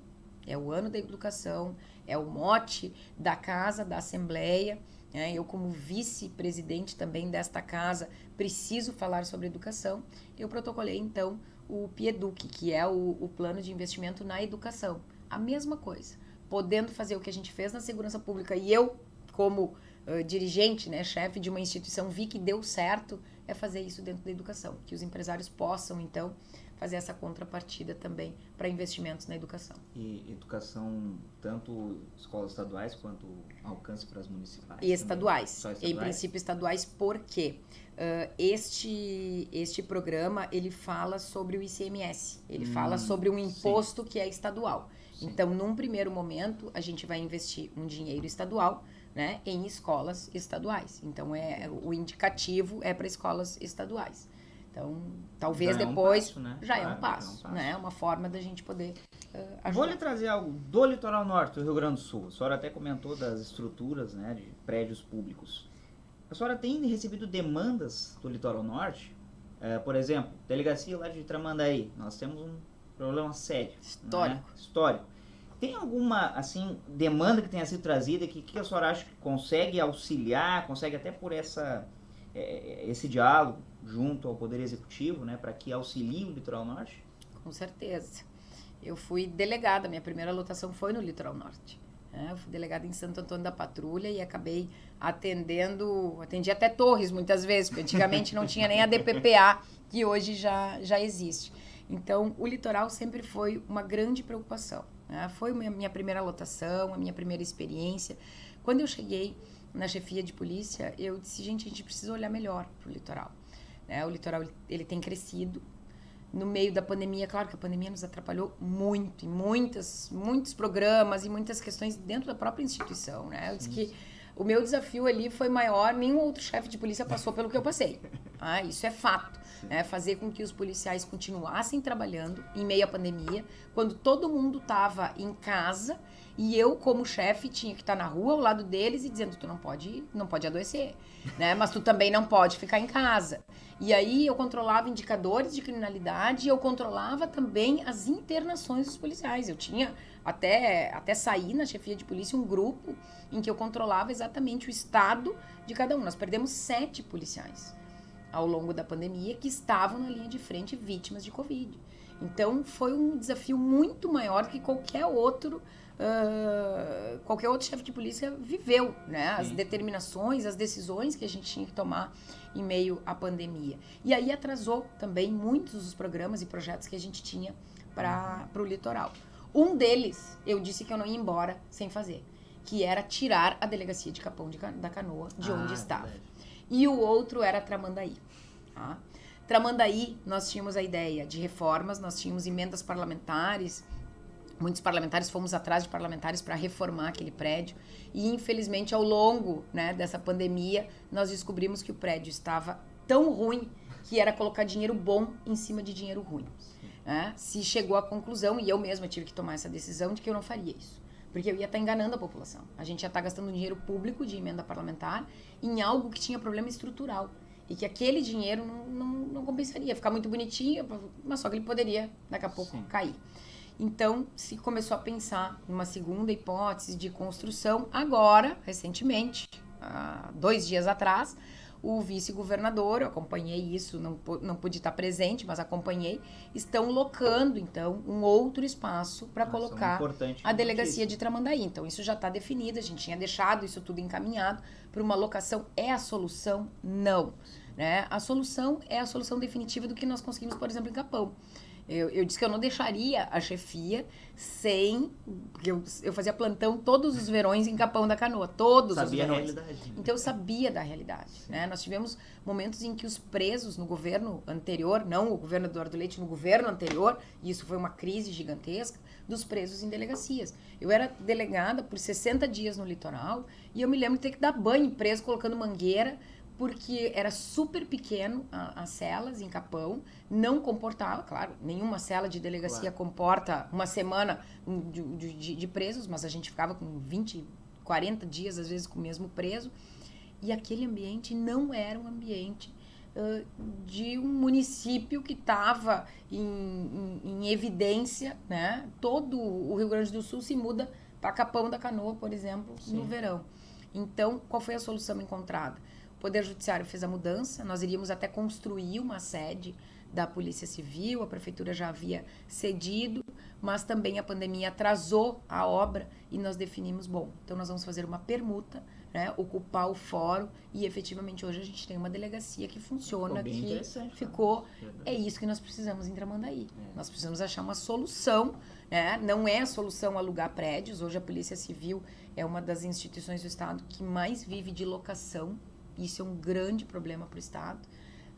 Speaker 2: é o ano da educação, é o mote da casa, da Assembleia. Né? Eu, como vice-presidente também desta casa, preciso falar sobre educação. Eu protocolei, então, o PIEDUC, que é o, o plano de investimento na educação. A mesma coisa, podendo fazer o que a gente fez na segurança pública e eu, como uh, dirigente, né, chefe de uma instituição, vi que deu certo, é fazer isso dentro da educação, que os empresários possam, então, fazer essa contrapartida também para investimentos na educação.
Speaker 1: E educação, tanto escolas estaduais quanto alcance para as municipais?
Speaker 2: E estaduais. estaduais. Em princípio, estaduais, porque uh, este, este programa ele fala sobre o ICMS, ele hum, fala sobre um imposto sim. que é estadual. Sim. Então, num primeiro momento, a gente vai investir um dinheiro estadual né, em escolas estaduais. Então, é o indicativo é para escolas estaduais. Então, talvez já depois é um passo, né? já, claro, é um passo, é um passo, né? Uma forma da gente poder uh, ajudar.
Speaker 1: Vou lhe trazer algo do litoral norte do Rio Grande do Sul. A senhora até comentou das estruturas, né, de prédios públicos. A senhora tem recebido demandas do litoral norte? Uh, por exemplo, delegacia lá de Tramandaí. Nós temos um problema sério. Né?
Speaker 2: Histórico. Né?
Speaker 1: Histórico. Tem alguma, assim, demanda que tenha sido trazida que, que a senhora acha que consegue auxiliar, consegue até por essa, é, esse diálogo junto ao Poder Executivo, né, para que auxilie o Litoral Norte?
Speaker 2: Com certeza. Eu fui delegada, minha primeira lotação foi no Litoral Norte. Né? Eu fui delegada em Santo Antônio da Patrulha e acabei atendendo, atendi até Torres muitas vezes, porque antigamente não tinha nem a DPPA, que hoje já, já existe. Então, o litoral sempre foi uma grande preocupação. Né? Foi a minha primeira lotação, a minha primeira experiência. Quando eu cheguei na chefia de polícia, eu disse, gente, a gente precisa olhar melhor para o litoral. Né? O litoral ele tem crescido. No meio da pandemia, claro que a pandemia nos atrapalhou muito, em muitas, muitos programas e muitas questões dentro da própria instituição. Né? Eu disse que o meu desafio ali foi maior, nenhum outro chefe de polícia passou pelo que eu passei. Ah, isso é fato. Né? Fazer com que os policiais continuassem trabalhando em meio à pandemia, quando todo mundo estava em casa e eu, como chefe, tinha que estar na rua ao lado deles e dizendo: tu não pode, não pode adoecer, né? Mas tu também não pode ficar em casa. E aí eu controlava indicadores de criminalidade e eu controlava também as internações dos policiais. Eu tinha até, até sair na chefia de polícia um grupo em que eu controlava exatamente o estado de cada um. Nós perdemos sete policiais ao longo da pandemia que estavam na linha de frente vítimas de Covid. Então foi um desafio muito maior que qualquer outro uh, qualquer outro chefe de polícia viveu, né? As Sim. determinações, as decisões que a gente tinha que tomar em meio à pandemia. E aí atrasou também muitos dos programas e projetos que a gente tinha para o litoral. Um deles, eu disse que eu não ia embora sem fazer, que era tirar a delegacia de Capão de, da Canoa de ah, onde estava. Verdade. E o outro era Tramandaí. Tá? Tramandaí, nós tínhamos a ideia de reformas, nós tínhamos emendas parlamentares, muitos parlamentares fomos atrás de parlamentares para reformar aquele prédio e infelizmente ao longo né, dessa pandemia nós descobrimos que o prédio estava tão ruim que era colocar dinheiro bom em cima de dinheiro ruim. Né? Se chegou à conclusão e eu mesma tive que tomar essa decisão de que eu não faria isso, porque eu ia estar tá enganando a população. A gente ia estar tá gastando dinheiro público de emenda parlamentar em algo que tinha problema estrutural e que aquele dinheiro não, não, não compensaria, ficar muito bonitinho, mas só que ele poderia daqui a pouco Sim. cair. Então, se começou a pensar numa segunda hipótese de construção. Agora, recentemente, há dois dias atrás, o vice-governador, eu acompanhei isso, não, não pude estar presente, mas acompanhei, estão locando, então, um outro espaço para colocar a delegacia de Tramandaí. Então, isso já está definido, a gente tinha deixado isso tudo encaminhado para uma locação. É a solução? Não. Né? A solução é a solução definitiva do que nós conseguimos, por exemplo, em Capão. Eu, eu disse que eu não deixaria a chefia sem. Porque eu, eu fazia plantão todos os verões em Capão da Canoa. Todos
Speaker 3: sabia
Speaker 2: os verões.
Speaker 3: A realidade.
Speaker 2: Então eu sabia da realidade. Né? Nós tivemos momentos em que os presos no governo anterior, não o governo Eduardo Leite, no governo anterior, e isso foi uma crise gigantesca, dos presos em delegacias. Eu era delegada por 60 dias no litoral e eu me lembro de ter que dar banho preso colocando mangueira porque era super pequeno as celas em Capão, não comportava, claro, nenhuma cela de delegacia claro. comporta uma semana de, de, de, presos, mas a gente ficava com 20, 40 dias, às vezes, com o mesmo preso. E aquele ambiente não era um ambiente uh, de um município que estava em, em, em, evidência, né? Todo o Rio Grande do Sul se muda para Capão da Canoa, por exemplo, Sim. no verão. Então, qual foi a solução encontrada? Poder Judiciário fez a mudança, nós iríamos até construir uma sede da Polícia Civil, a prefeitura já havia cedido, mas também a pandemia atrasou a obra e nós definimos, bom, então nós vamos fazer uma permuta, né, ocupar o fórum e efetivamente hoje a gente tem uma delegacia que funciona, que ficou, é isso que nós precisamos em Tramandaí. É. Nós precisamos achar uma solução, né? não é a solução alugar prédios, hoje a Polícia Civil é uma das instituições do Estado que mais vive de locação isso é um grande problema para o Estado.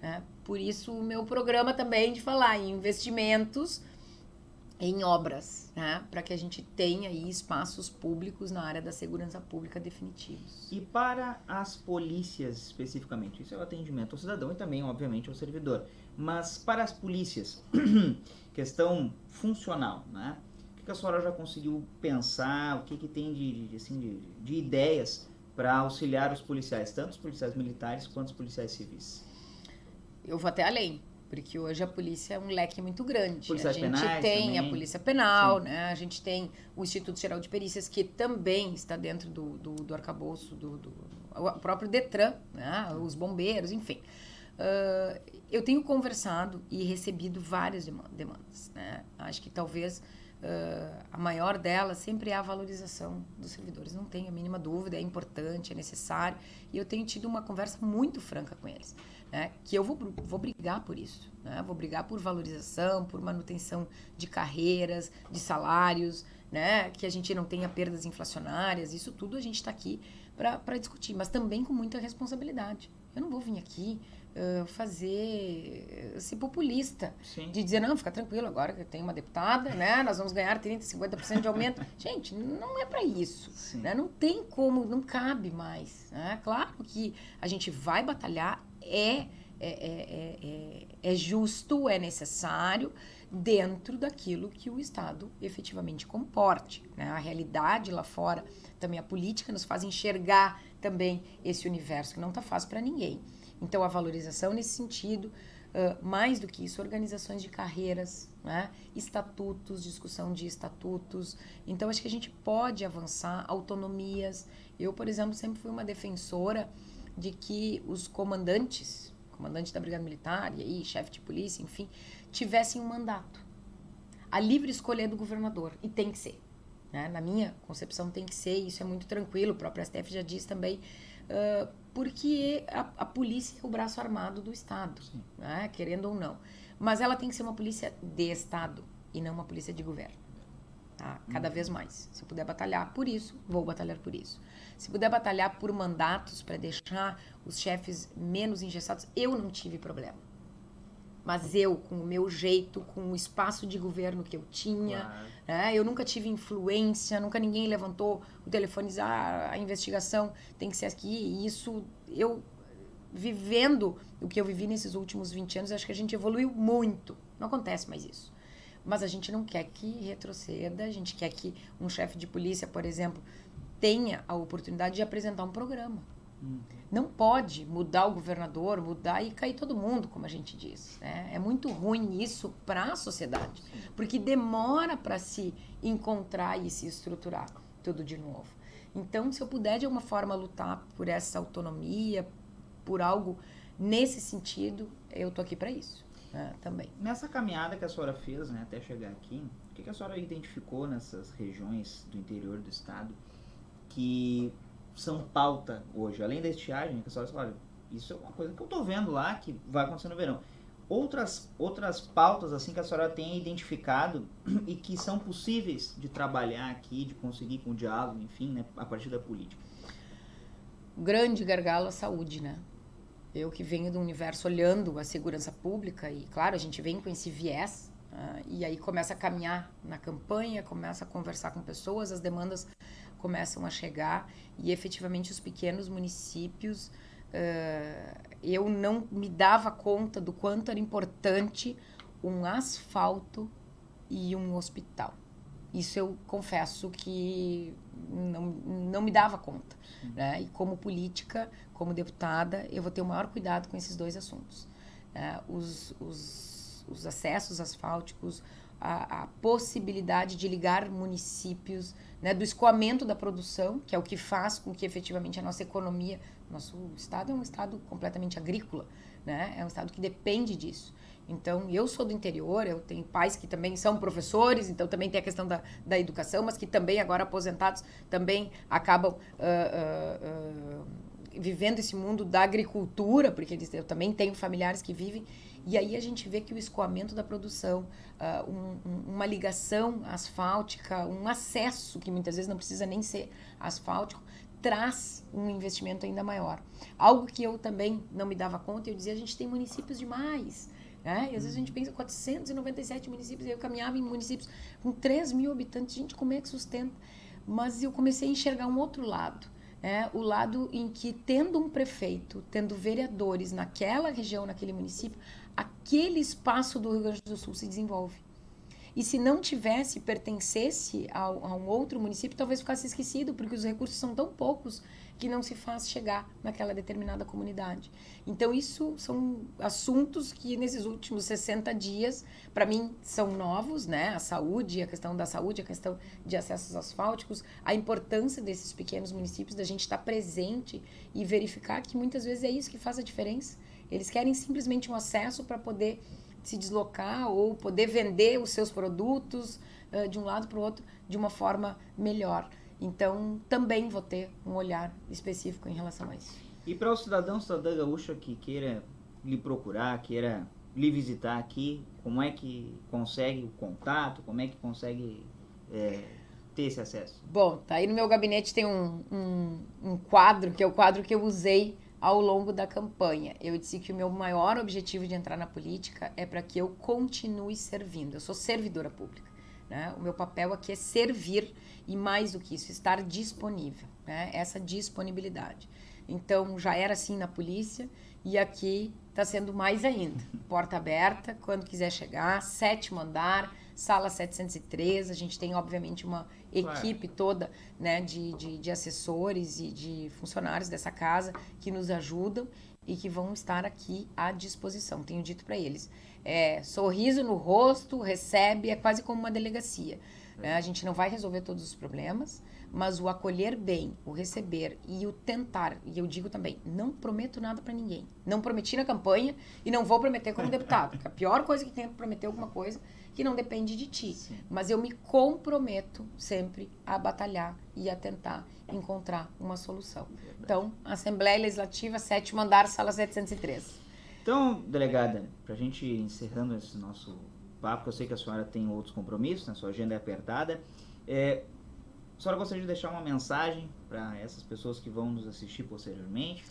Speaker 2: Né? Por isso, o meu programa também de falar em investimentos em obras, né? para que a gente tenha aí espaços públicos na área da segurança pública definitivos.
Speaker 3: E para as polícias especificamente, isso é o atendimento ao cidadão e também, obviamente, ao servidor. Mas para as polícias, questão funcional, né? O que a senhora já conseguiu pensar, o que, que tem de, de, assim, de, de ideias para auxiliar os policiais, tanto os policiais militares quanto os policiais civis?
Speaker 2: Eu vou até além, porque hoje a polícia é um leque muito grande.
Speaker 3: Policiais
Speaker 2: a gente tem
Speaker 3: também.
Speaker 2: a polícia penal, Sim. né? A gente tem o Instituto Geral de Perícias que também está dentro do, do, do arcabouço do, do o próprio Detran, né? os bombeiros, enfim. Uh, eu tenho conversado e recebido várias demandas, né? Acho que talvez Uh, a maior delas sempre é a valorização dos servidores. Não tenho a mínima dúvida, é importante, é necessário. E eu tenho tido uma conversa muito franca com eles, né? que eu vou, vou brigar por isso. Né? Vou brigar por valorização, por manutenção de carreiras, de salários, né? que a gente não tenha perdas inflacionárias. Isso tudo a gente está aqui para discutir, mas também com muita responsabilidade. Eu não vou vir aqui uh, fazer, ser populista.
Speaker 3: Sim.
Speaker 2: De dizer, não, fica tranquilo, agora que tem uma deputada, né? Nós vamos ganhar 30%, 50% de aumento. Gente, não é para isso. Né? Não tem como, não cabe mais. Né? Claro que a gente vai batalhar, é, é, é, é, é justo, é necessário, dentro daquilo que o Estado efetivamente comporte. Né? A realidade lá fora, também a política, nos faz enxergar também esse universo que não está fácil para ninguém. Então, a valorização nesse sentido, uh, mais do que isso, organizações de carreiras, né? estatutos, discussão de estatutos. Então, acho que a gente pode avançar, autonomias. Eu, por exemplo, sempre fui uma defensora de que os comandantes, comandante da Brigada Militar e aí chefe de polícia, enfim, tivessem um mandato. A livre escolha é do governador, e tem que ser. Né? Na minha concepção, tem que ser, isso é muito tranquilo, o próprio STF já diz também. Uh, porque a, a, polícia é o braço armado do Estado, né? querendo ou não. Mas ela tem que ser uma polícia de Estado e não uma polícia de governo. Tá? Cada uhum. vez mais. Se eu puder batalhar por isso, vou batalhar por isso. Se puder batalhar por mandatos para deixar os chefes menos engessados, eu não tive problema mas eu, com o meu jeito, com o espaço de governo que eu tinha, claro. né? eu nunca tive influência, nunca ninguém levantou o telefone e disse, ah, a investigação tem que ser aqui, e isso, eu, vivendo o que eu vivi nesses últimos 20 anos, acho que a gente evoluiu muito, não acontece mais isso. Mas a gente não quer que retroceda, a gente quer que um chefe de polícia, por exemplo, tenha a oportunidade de apresentar um programa. Não pode mudar o governador, mudar e cair todo mundo, como a gente diz. Né? É muito ruim isso para a sociedade, porque demora para se encontrar e se estruturar tudo de novo. Então, se eu puder de alguma forma lutar por essa autonomia, por algo nesse sentido, eu tô aqui para isso né, também.
Speaker 3: Nessa caminhada que a senhora fez, né, até chegar aqui, o que, que a senhora identificou nessas regiões do interior do estado que são pauta hoje? Além da estiagem, que a senhora fala, isso é uma coisa que eu tô vendo lá que vai acontecer no verão. Outras, outras pautas assim que a senhora tenha identificado e que são possíveis de trabalhar aqui, de conseguir com o diálogo, enfim, né, a partir da política.
Speaker 2: Grande gargalo a saúde, né? Eu que venho do universo olhando a segurança pública e, claro, a gente vem com esse viés uh, e aí começa a caminhar na campanha, começa a conversar com pessoas, as demandas começam a chegar e efetivamente os pequenos municípios uh, eu não me dava conta do quanto era importante um asfalto e um hospital. Isso eu confesso que não, não me dava conta. Né? E como política, como deputada, eu vou ter o maior cuidado com esses dois assuntos. Né? Os, os, os acessos asfálticos, a, a, possibilidade de ligar municípios, né, do escoamento da produção, que é o que faz com que efetivamente a nossa economia, nosso estado é um estado completamente agrícola, né, é um estado que depende disso. Então, eu sou do interior, eu tenho pais que também são professores, então também tem a questão da, da educação, mas que também, agora aposentados, também acabam uh, uh, uh, vivendo esse mundo da agricultura, porque eles, eu também tenho familiares que vivem. E aí a gente vê que o escoamento da produção, um, uma ligação asfáltica, um acesso, que muitas vezes não precisa nem ser asfáltico, traz um investimento ainda maior. Algo que eu também não me dava conta, eu dizia, a gente tem municípios demais. Né? E às vezes a gente pensa 497 municípios, eu caminhava em municípios com 3 mil habitantes, gente, como é que sustenta? Mas eu comecei a enxergar um outro lado, né? o lado em que, tendo um prefeito, tendo vereadores naquela região, naquele município, aquele espaço do Rio Grande do Sul se desenvolve. E se não tivesse, pertencesse a, a um outro município, talvez ficasse esquecido, porque os recursos são tão poucos que não se faz chegar naquela determinada comunidade. Então, isso são assuntos que nesses últimos 60 dias, para mim, são novos, né? A saúde, a questão da saúde, a questão de acessos asfálticos, a importância desses pequenos municípios, da gente estar presente e verificar que muitas vezes é isso que faz a diferença. Eles querem simplesmente um acesso para poder se deslocar ou poder vender os seus produtos uh, de um lado para o outro de uma forma melhor. Então, também vou ter um olhar específico em relação a isso.
Speaker 3: E para o cidadão, cidadã gaúcha que queira lhe procurar, queira lhe visitar aqui, como é que consegue o contato, como é que consegue é, ter esse acesso?
Speaker 2: Bom, tá aí no meu gabinete tem um, um, um quadro, que é o quadro que eu usei ao longo da campanha. Eu disse que o meu maior objetivo de entrar na política é para que eu continue servindo. Eu sou servidora pública. Né? O meu papel aqui é servir e, mais do que isso, estar disponível. Né? Essa disponibilidade. Então, já era assim na polícia e aqui está sendo mais ainda. Porta aberta, quando quiser chegar, sétimo andar, sala 703. A gente tem, obviamente, uma equipe toda né, de, de, de assessores e de funcionários dessa casa que nos ajudam e que vão estar aqui à disposição. Tenho dito para eles. É, sorriso no rosto, recebe, é quase como uma delegacia. Né? A gente não vai resolver todos os problemas, mas o acolher bem, o receber e o tentar, e eu digo também, não prometo nada para ninguém. Não prometi na campanha e não vou prometer como deputado. a pior coisa que tem é prometer alguma coisa que não depende de ti. Sim. Mas eu me comprometo sempre a batalhar e a tentar encontrar uma solução. Então, Assembleia Legislativa, sétimo andar, sala 703.
Speaker 3: Então, delegada, para a gente encerrando esse nosso papo, eu sei que a senhora tem outros compromissos, a sua agenda é apertada. É, a senhora gostaria de deixar uma mensagem para essas pessoas que vão nos assistir posteriormente?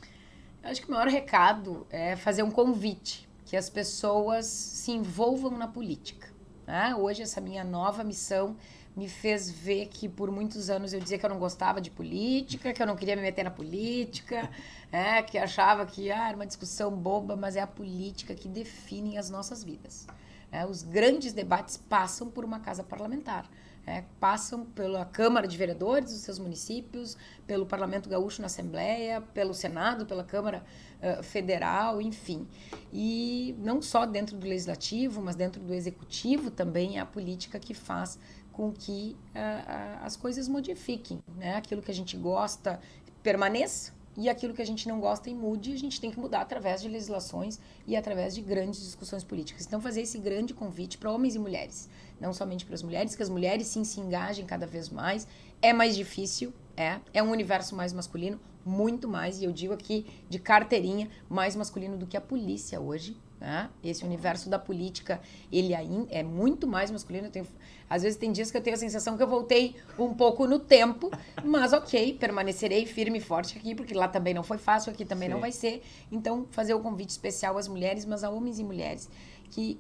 Speaker 2: Eu acho que o maior recado é fazer um convite, que as pessoas se envolvam na política. Né? Hoje, essa minha nova missão me fez ver que por muitos anos eu dizia que eu não gostava de política, que eu não queria me meter na política, é, que achava que ah, era uma discussão boba, mas é a política que define as nossas vidas. É, os grandes debates passam por uma casa parlamentar. É, passam pela Câmara de Vereadores dos seus municípios, pelo Parlamento Gaúcho na Assembleia, pelo Senado, pela Câmara uh, Federal, enfim. E não só dentro do Legislativo, mas dentro do Executivo também é a política que faz com que uh, as coisas modifiquem. Né? Aquilo que a gente gosta permaneça e aquilo que a gente não gosta e mude, a gente tem que mudar através de legislações e através de grandes discussões políticas. Então, fazer esse grande convite para homens e mulheres, não somente para as mulheres, que as mulheres sim se engajem cada vez mais. É mais difícil, é, é um universo mais masculino, muito mais, e eu digo aqui de carteirinha, mais masculino do que a polícia hoje. Né? Esse universo da política, ele ainda é muito mais masculino. Tenho, às vezes tem dias que eu tenho a sensação que eu voltei um pouco no tempo, mas ok, permanecerei firme e forte aqui, porque lá também não foi fácil, aqui também Sim. não vai ser. Então, fazer o convite especial às mulheres, mas a homens e mulheres, que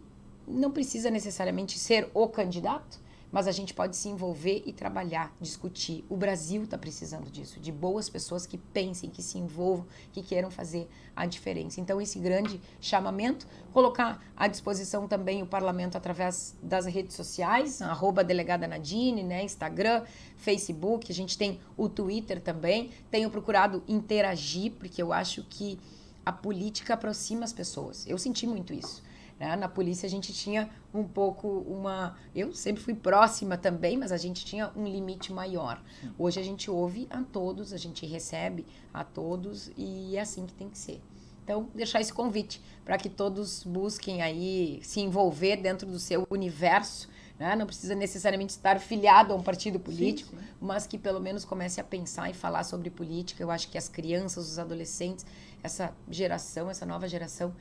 Speaker 2: não precisa necessariamente ser o candidato, mas a gente pode se envolver e trabalhar, discutir. O Brasil está precisando disso, de boas pessoas que pensem, que se envolvam, que queiram fazer a diferença. Então, esse grande chamamento, colocar à disposição também o parlamento através das redes sociais, arroba delegada Nadine, né, Instagram, Facebook, a gente tem o Twitter também. Tenho procurado interagir, porque eu acho que a política aproxima as pessoas. Eu senti muito isso. Né? Na polícia a gente tinha um pouco uma. Eu sempre fui próxima também, mas a gente tinha um limite maior. Hoje a gente ouve a todos, a gente recebe a todos e é assim que tem que ser. Então, deixar esse convite para que todos busquem aí se envolver dentro do seu universo. Né? Não precisa necessariamente estar filiado a um partido político, sim, sim. mas que pelo menos comece a pensar e falar sobre política. Eu acho que as crianças, os adolescentes, essa geração, essa nova geração,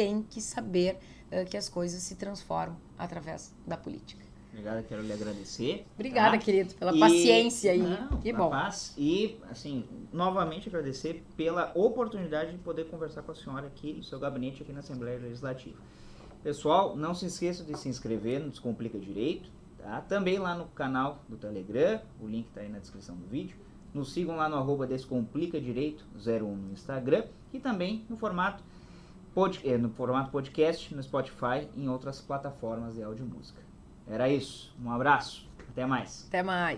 Speaker 2: tem que saber uh, que as coisas se transformam através da política.
Speaker 1: Obrigado, quero lhe agradecer.
Speaker 2: Obrigada, tá? querido, pela e, paciência aí.
Speaker 1: Não, que bom. Paz, e, assim, novamente agradecer pela oportunidade de poder conversar com a senhora aqui no seu gabinete, aqui na Assembleia Legislativa. Pessoal, não se esqueça de se inscrever no Descomplica Direito, tá? Também lá no canal do Telegram, o link está aí na descrição do vídeo. Nos sigam lá no arroba Descomplica Direito 01 no Instagram e também no formato pod, eh, no formato podcast, no Spotify e em outras plataformas de áudio música. Era isso. Um abraço. Até mais.
Speaker 2: Até mais.